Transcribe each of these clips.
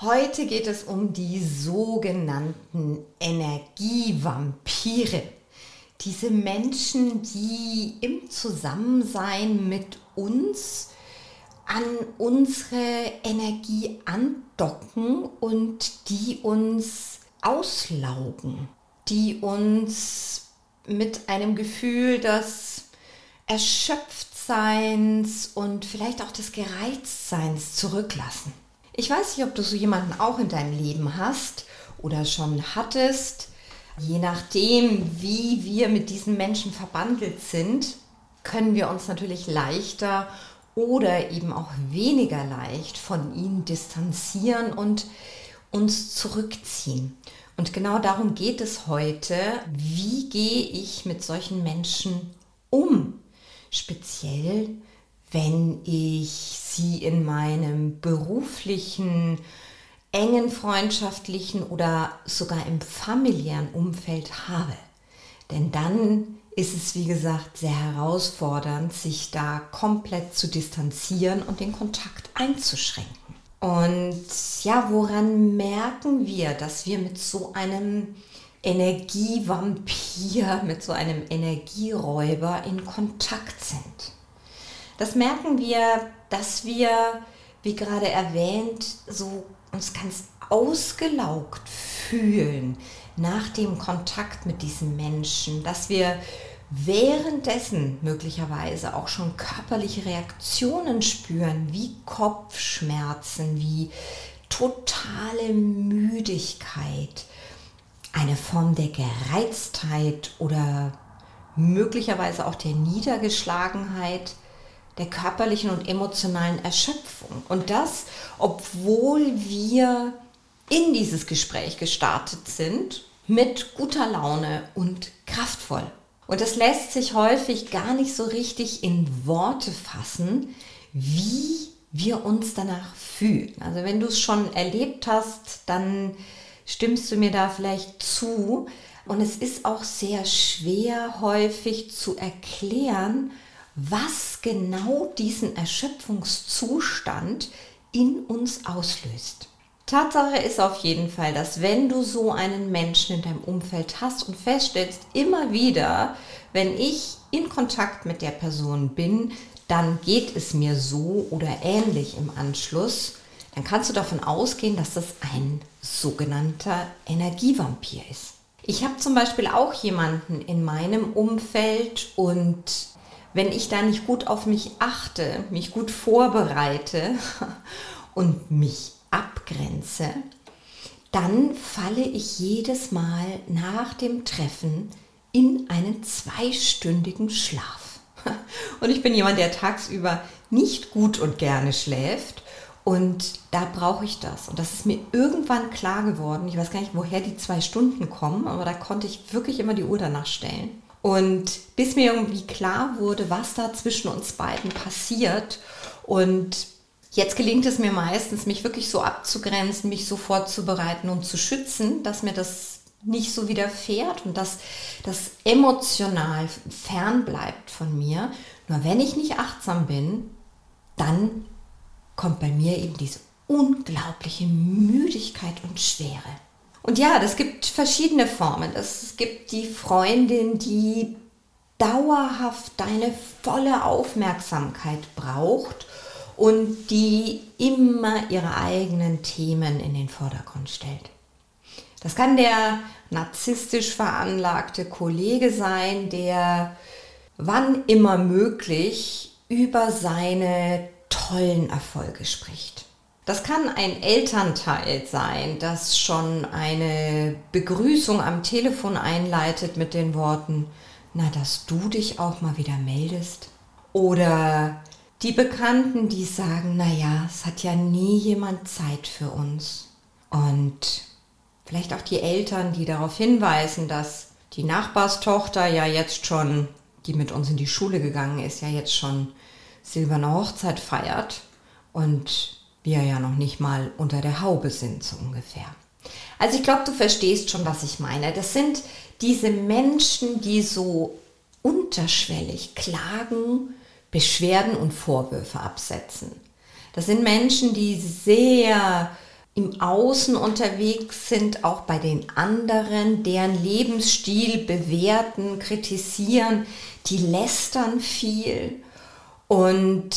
Heute geht es um die sogenannten Energievampire. Diese Menschen, die im Zusammensein mit uns an unsere Energie andocken und die uns auslaugen, die uns mit einem Gefühl des Erschöpftseins und vielleicht auch des Gereiztseins zurücklassen. Ich weiß nicht, ob du so jemanden auch in deinem Leben hast oder schon hattest. Je nachdem, wie wir mit diesen Menschen verbandelt sind, können wir uns natürlich leichter oder eben auch weniger leicht von ihnen distanzieren und uns zurückziehen. Und genau darum geht es heute. Wie gehe ich mit solchen Menschen um? Speziell, wenn ich sie in meinem beruflichen, engen freundschaftlichen oder sogar im familiären Umfeld habe. Denn dann ist es, wie gesagt, sehr herausfordernd, sich da komplett zu distanzieren und den Kontakt einzuschränken. Und ja, woran merken wir, dass wir mit so einem Energievampir, mit so einem Energieräuber in Kontakt sind? Das merken wir, dass wir, wie gerade erwähnt, so uns ganz ausgelaugt fühlen nach dem Kontakt mit diesen Menschen, dass wir währenddessen möglicherweise auch schon körperliche Reaktionen spüren, wie Kopfschmerzen, wie totale Müdigkeit, eine Form der Gereiztheit oder möglicherweise auch der Niedergeschlagenheit, der körperlichen und emotionalen Erschöpfung. Und das, obwohl wir in dieses Gespräch gestartet sind mit guter Laune und kraftvoll. Und das lässt sich häufig gar nicht so richtig in Worte fassen, wie wir uns danach fühlen. Also wenn du es schon erlebt hast, dann stimmst du mir da vielleicht zu. Und es ist auch sehr schwer häufig zu erklären, was genau diesen Erschöpfungszustand in uns auslöst. Tatsache ist auf jeden Fall, dass wenn du so einen Menschen in deinem Umfeld hast und feststellst immer wieder, wenn ich in Kontakt mit der Person bin, dann geht es mir so oder ähnlich im Anschluss, dann kannst du davon ausgehen, dass das ein sogenannter Energievampir ist. Ich habe zum Beispiel auch jemanden in meinem Umfeld und wenn ich da nicht gut auf mich achte, mich gut vorbereite und mich abgrenze, dann falle ich jedes Mal nach dem Treffen in einen zweistündigen Schlaf. Und ich bin jemand, der tagsüber nicht gut und gerne schläft. Und da brauche ich das. Und das ist mir irgendwann klar geworden. Ich weiß gar nicht, woher die zwei Stunden kommen, aber da konnte ich wirklich immer die Uhr danach stellen. Und bis mir irgendwie klar wurde, was da zwischen uns beiden passiert und Jetzt gelingt es mir meistens, mich wirklich so abzugrenzen, mich so vorzubereiten und zu schützen, dass mir das nicht so widerfährt und dass das emotional fern bleibt von mir. Nur wenn ich nicht achtsam bin, dann kommt bei mir eben diese unglaubliche Müdigkeit und Schwere. Und ja, das gibt verschiedene Formen. Es gibt die Freundin, die dauerhaft deine volle Aufmerksamkeit braucht und die immer ihre eigenen Themen in den Vordergrund stellt. Das kann der narzisstisch veranlagte Kollege sein, der wann immer möglich über seine tollen Erfolge spricht. Das kann ein Elternteil sein, das schon eine Begrüßung am Telefon einleitet mit den Worten, na, dass du dich auch mal wieder meldest. Oder die Bekannten, die sagen, naja, es hat ja nie jemand Zeit für uns. Und vielleicht auch die Eltern, die darauf hinweisen, dass die Nachbarstochter ja jetzt schon, die mit uns in die Schule gegangen ist, ja jetzt schon silberne Hochzeit feiert und wir ja noch nicht mal unter der Haube sind, so ungefähr. Also ich glaube, du verstehst schon, was ich meine. Das sind diese Menschen, die so unterschwellig klagen, Beschwerden und Vorwürfe absetzen. Das sind Menschen, die sehr im Außen unterwegs sind, auch bei den anderen, deren Lebensstil bewerten, kritisieren, die lästern viel und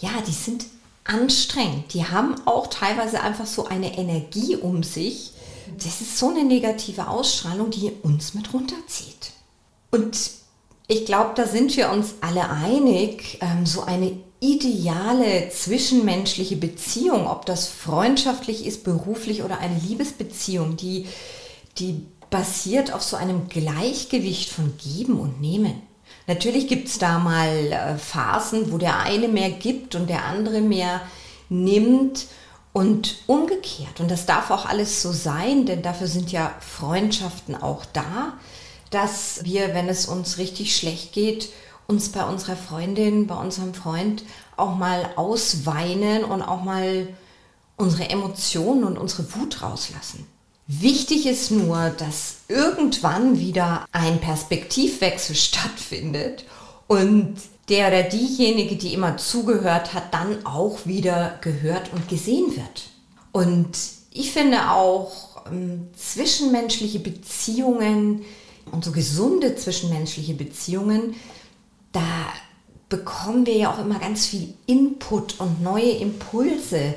ja, die sind anstrengend. Die haben auch teilweise einfach so eine Energie um sich. Das ist so eine negative Ausstrahlung, die uns mit runterzieht. Und ich glaube, da sind wir uns alle einig, ähm, so eine ideale zwischenmenschliche Beziehung, ob das freundschaftlich ist, beruflich oder eine Liebesbeziehung, die, die basiert auf so einem Gleichgewicht von Geben und Nehmen. Natürlich gibt es da mal äh, Phasen, wo der eine mehr gibt und der andere mehr nimmt und umgekehrt. Und das darf auch alles so sein, denn dafür sind ja Freundschaften auch da, dass wir, wenn es uns richtig schlecht geht, uns bei unserer Freundin, bei unserem Freund auch mal ausweinen und auch mal unsere Emotionen und unsere Wut rauslassen. Wichtig ist nur, dass irgendwann wieder ein Perspektivwechsel stattfindet und der oder diejenige, die immer zugehört hat, dann auch wieder gehört und gesehen wird. Und ich finde auch ähm, zwischenmenschliche Beziehungen und so gesunde zwischenmenschliche Beziehungen, da bekommen wir ja auch immer ganz viel Input und neue Impulse,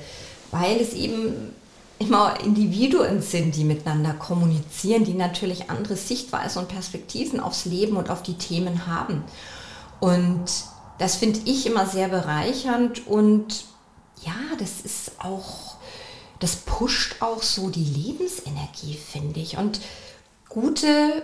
weil es eben immer Individuen sind, die miteinander kommunizieren, die natürlich andere Sichtweisen und Perspektiven aufs Leben und auf die Themen haben. Und das finde ich immer sehr bereichernd und ja, das ist auch, das pusht auch so die Lebensenergie, finde ich. Und gute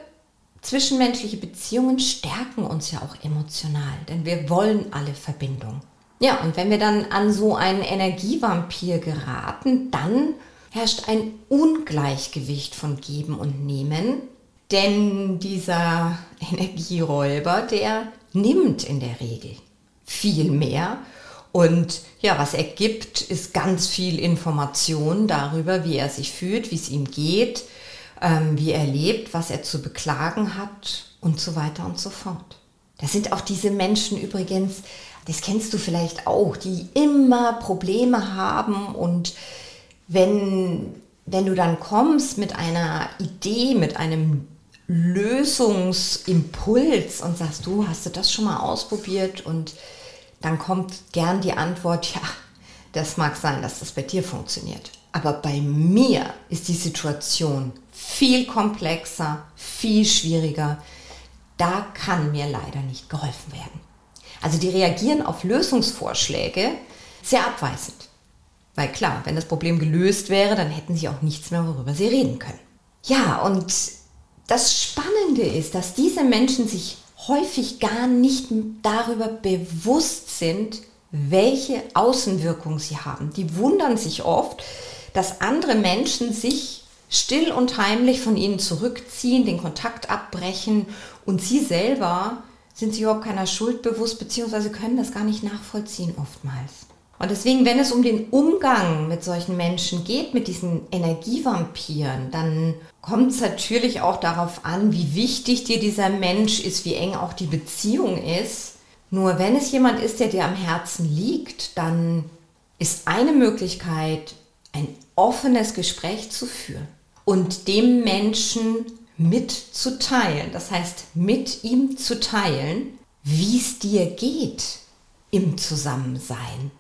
zwischenmenschliche Beziehungen stärken uns ja auch emotional, denn wir wollen alle Verbindung. Ja, und wenn wir dann an so einen Energievampir geraten, dann herrscht ein Ungleichgewicht von Geben und Nehmen, denn dieser Energieräuber, der nimmt in der Regel viel mehr. Und ja, was er gibt, ist ganz viel Information darüber, wie er sich fühlt, wie es ihm geht, ähm, wie er lebt, was er zu beklagen hat und so weiter und so fort. Das sind auch diese Menschen übrigens, das kennst du vielleicht auch, die immer Probleme haben und wenn, wenn du dann kommst mit einer Idee, mit einem Lösungsimpuls und sagst, du hast du das schon mal ausprobiert und dann kommt gern die Antwort, ja, das mag sein, dass das bei dir funktioniert. Aber bei mir ist die Situation viel komplexer, viel schwieriger. Da kann mir leider nicht geholfen werden. Also die reagieren auf Lösungsvorschläge sehr abweisend. Weil klar, wenn das Problem gelöst wäre, dann hätten sie auch nichts mehr, worüber sie reden können. Ja, und das Spannende ist, dass diese Menschen sich häufig gar nicht darüber bewusst sind, welche Außenwirkung sie haben. Die wundern sich oft, dass andere Menschen sich still und heimlich von ihnen zurückziehen, den Kontakt abbrechen und sie selber sind sich überhaupt keiner Schuld bewusst, beziehungsweise können das gar nicht nachvollziehen oftmals. Und deswegen, wenn es um den Umgang mit solchen Menschen geht, mit diesen Energievampiren, dann kommt es natürlich auch darauf an, wie wichtig dir dieser Mensch ist, wie eng auch die Beziehung ist. Nur wenn es jemand ist, der dir am Herzen liegt, dann ist eine Möglichkeit, ein offenes Gespräch zu führen und dem Menschen mitzuteilen. Das heißt, mit ihm zu teilen, wie es dir geht im Zusammensein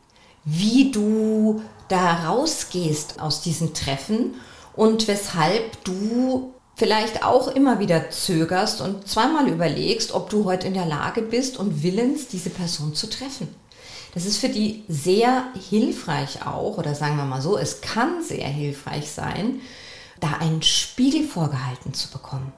wie du da rausgehst aus diesen Treffen und weshalb du vielleicht auch immer wieder zögerst und zweimal überlegst, ob du heute in der Lage bist und willens, diese Person zu treffen. Das ist für die sehr hilfreich auch, oder sagen wir mal so, es kann sehr hilfreich sein, da einen Spiegel vorgehalten zu bekommen.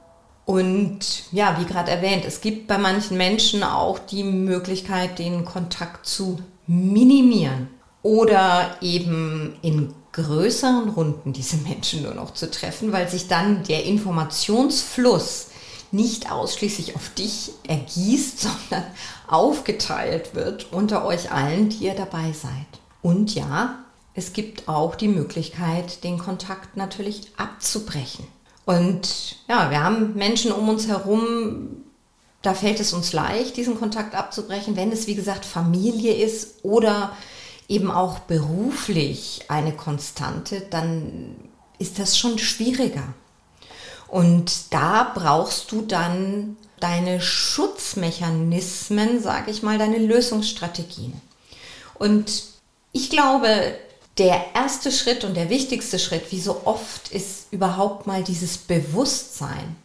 Und ja, wie gerade erwähnt, es gibt bei manchen Menschen auch die Möglichkeit, den Kontakt zu minimieren oder eben in größeren Runden diese Menschen nur noch zu treffen, weil sich dann der Informationsfluss nicht ausschließlich auf dich ergießt, sondern aufgeteilt wird unter euch allen, die ihr dabei seid. Und ja, es gibt auch die Möglichkeit, den Kontakt natürlich abzubrechen. Und ja, wir haben Menschen um uns herum, da fällt es uns leicht, diesen Kontakt abzubrechen, wenn es, wie gesagt, Familie ist oder eben auch beruflich eine Konstante, dann ist das schon schwieriger. Und da brauchst du dann deine Schutzmechanismen, sage ich mal, deine Lösungsstrategien. Und ich glaube, der erste Schritt und der wichtigste Schritt, wie so oft, ist überhaupt mal dieses Bewusstsein,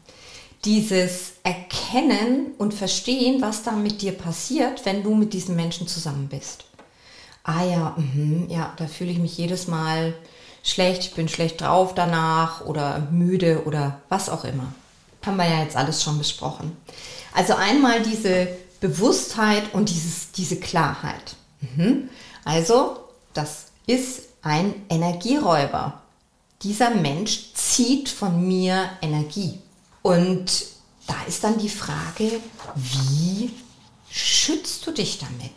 dieses Erkennen und Verstehen, was da mit dir passiert, wenn du mit diesen Menschen zusammen bist. Ah ja, mh, ja, da fühle ich mich jedes Mal schlecht, ich bin schlecht drauf danach oder müde oder was auch immer. Haben wir ja jetzt alles schon besprochen. Also einmal diese Bewusstheit und dieses, diese Klarheit. Mhm. Also, das ist ein Energieräuber. Dieser Mensch zieht von mir Energie. Und da ist dann die Frage, wie schützt du dich damit?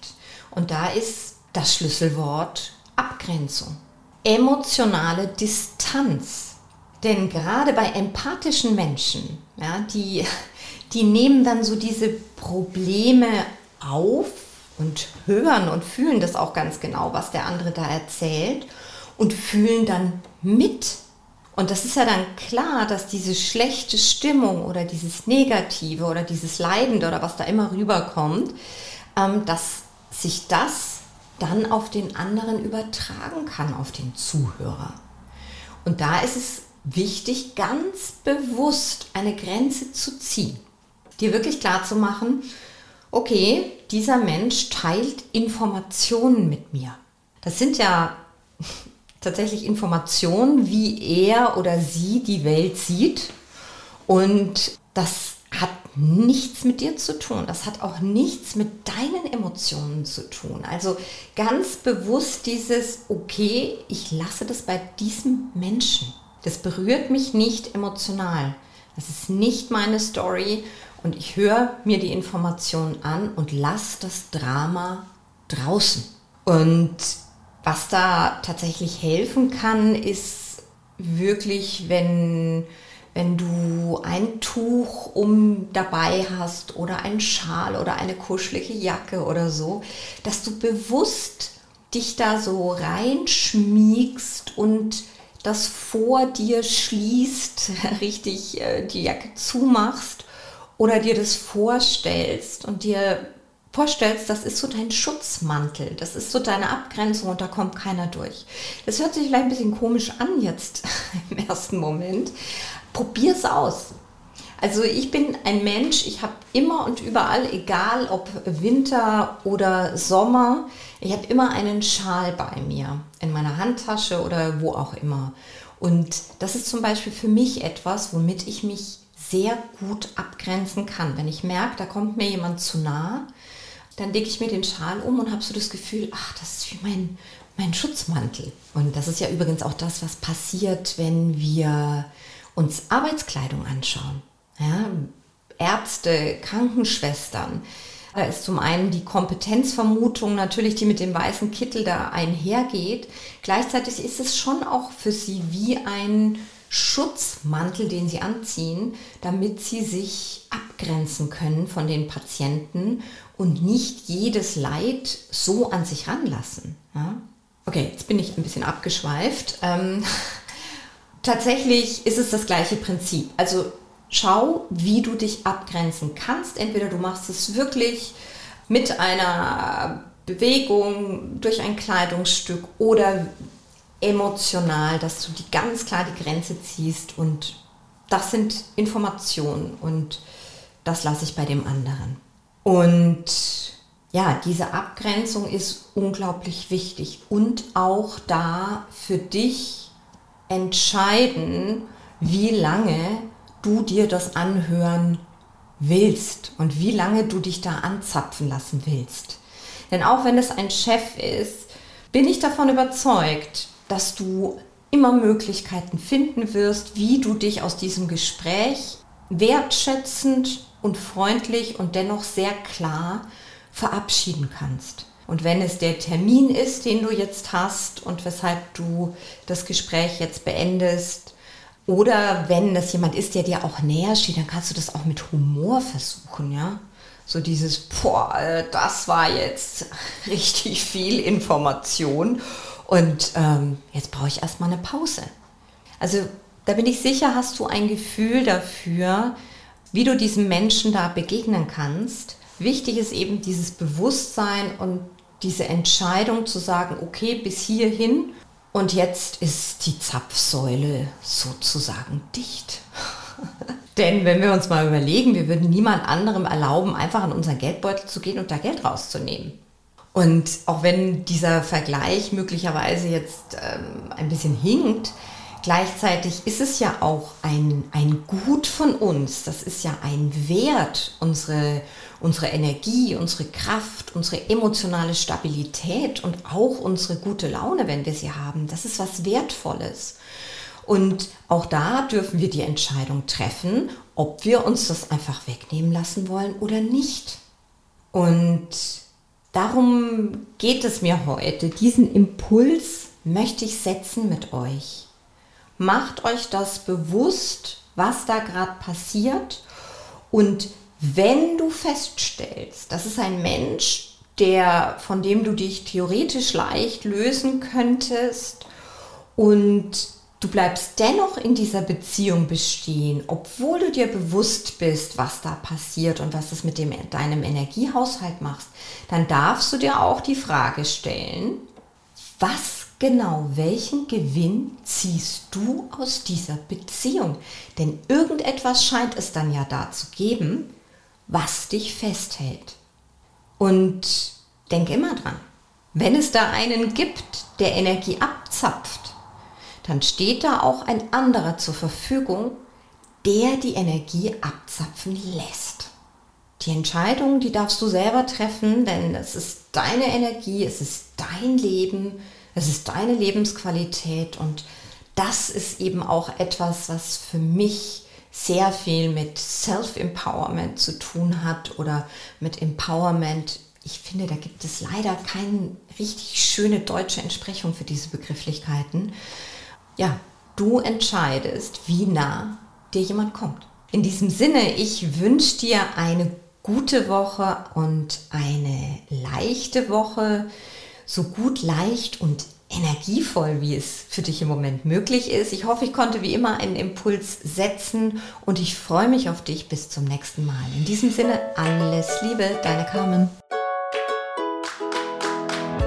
Und da ist das Schlüsselwort Abgrenzung emotionale Distanz. Denn gerade bei empathischen Menschen, ja, die, die nehmen dann so diese Probleme auf und hören und fühlen das auch ganz genau, was der andere da erzählt und fühlen dann mit. Und das ist ja dann klar, dass diese schlechte Stimmung oder dieses Negative oder dieses Leidende oder was da immer rüberkommt, ähm, dass sich das dann auf den anderen übertragen kann, auf den Zuhörer. Und da ist es wichtig, ganz bewusst eine Grenze zu ziehen. Dir wirklich klar zu machen, okay, dieser Mensch teilt Informationen mit mir. Das sind ja tatsächlich Informationen, wie er oder sie die Welt sieht. Und das nichts mit dir zu tun. Das hat auch nichts mit deinen Emotionen zu tun. Also ganz bewusst dieses, okay, ich lasse das bei diesem Menschen. Das berührt mich nicht emotional. Das ist nicht meine Story und ich höre mir die Informationen an und lasse das Drama draußen. Und was da tatsächlich helfen kann, ist wirklich, wenn wenn du ein Tuch um dabei hast oder einen Schal oder eine kuschelige Jacke oder so, dass du bewusst dich da so reinschmiegst und das vor dir schließt, richtig äh, die Jacke zumachst oder dir das vorstellst und dir vorstellst, das ist so dein Schutzmantel, das ist so deine Abgrenzung und da kommt keiner durch. Das hört sich vielleicht ein bisschen komisch an jetzt im ersten Moment, probier es aus. Also ich bin ein Mensch, ich habe immer und überall, egal ob Winter oder Sommer, ich habe immer einen Schal bei mir, in meiner Handtasche oder wo auch immer. Und das ist zum Beispiel für mich etwas, womit ich mich sehr gut abgrenzen kann. Wenn ich merke, da kommt mir jemand zu nah, dann lege ich mir den Schal um und habe so das Gefühl, ach, das ist wie mein, mein Schutzmantel. Und das ist ja übrigens auch das, was passiert, wenn wir uns Arbeitskleidung anschauen, ja, Ärzte, Krankenschwestern, da ist zum einen die Kompetenzvermutung natürlich, die mit dem weißen Kittel da einhergeht. Gleichzeitig ist es schon auch für sie wie ein Schutzmantel, den sie anziehen, damit sie sich abgrenzen können von den Patienten und nicht jedes Leid so an sich ranlassen. Ja? Okay, jetzt bin ich ein bisschen abgeschweift. Ähm, tatsächlich ist es das gleiche Prinzip. Also schau, wie du dich abgrenzen kannst. Entweder du machst es wirklich mit einer Bewegung, durch ein Kleidungsstück oder emotional, dass du die ganz klar die Grenze ziehst und das sind Informationen und das lasse ich bei dem anderen. Und ja, diese Abgrenzung ist unglaublich wichtig und auch da für dich entscheiden, wie lange du dir das anhören willst und wie lange du dich da anzapfen lassen willst. Denn auch wenn es ein Chef ist, bin ich davon überzeugt, dass du immer Möglichkeiten finden wirst, wie du dich aus diesem Gespräch wertschätzend und freundlich und dennoch sehr klar verabschieden kannst. Und wenn es der Termin ist, den du jetzt hast und weshalb du das Gespräch jetzt beendest, oder wenn das jemand ist, der dir auch näher steht, dann kannst du das auch mit Humor versuchen, ja. So dieses, boah, äh, das war jetzt richtig viel Information und ähm, jetzt brauche ich erstmal eine Pause. Also da bin ich sicher, hast du ein Gefühl dafür, wie du diesem Menschen da begegnen kannst. Wichtig ist eben dieses Bewusstsein und diese Entscheidung zu sagen, okay, bis hierhin und jetzt ist die Zapfsäule sozusagen dicht. Denn wenn wir uns mal überlegen, wir würden niemand anderem erlauben, einfach in unseren Geldbeutel zu gehen und da Geld rauszunehmen. Und auch wenn dieser Vergleich möglicherweise jetzt ähm, ein bisschen hinkt, gleichzeitig ist es ja auch ein, ein Gut von uns. Das ist ja ein Wert, unsere, unsere Energie, unsere Kraft, unsere emotionale Stabilität und auch unsere gute Laune, wenn wir sie haben. Das ist was Wertvolles. Und auch da dürfen wir die Entscheidung treffen, ob wir uns das einfach wegnehmen lassen wollen oder nicht. Und darum geht es mir heute. Diesen Impuls möchte ich setzen mit euch. Macht euch das bewusst, was da gerade passiert. Und wenn du feststellst, das ist ein Mensch, der, von dem du dich theoretisch leicht lösen könntest und Du bleibst dennoch in dieser Beziehung bestehen, obwohl du dir bewusst bist, was da passiert und was es mit dem, deinem Energiehaushalt macht. Dann darfst du dir auch die Frage stellen, was genau, welchen Gewinn ziehst du aus dieser Beziehung? Denn irgendetwas scheint es dann ja da zu geben, was dich festhält. Und denk immer dran, wenn es da einen gibt, der Energie abzapft, dann steht da auch ein anderer zur Verfügung, der die Energie abzapfen lässt. Die Entscheidung, die darfst du selber treffen, denn es ist deine Energie, es ist dein Leben, es ist deine Lebensqualität und das ist eben auch etwas, was für mich sehr viel mit Self-Empowerment zu tun hat oder mit Empowerment. Ich finde, da gibt es leider keine richtig schöne deutsche Entsprechung für diese Begrifflichkeiten ja, du entscheidest, wie nah dir jemand kommt. In diesem Sinne, ich wünsche dir eine gute Woche und eine leichte Woche, so gut, leicht und energievoll, wie es für dich im Moment möglich ist. Ich hoffe, ich konnte wie immer einen Impuls setzen und ich freue mich auf dich bis zum nächsten Mal. In diesem Sinne, alles Liebe, deine Carmen.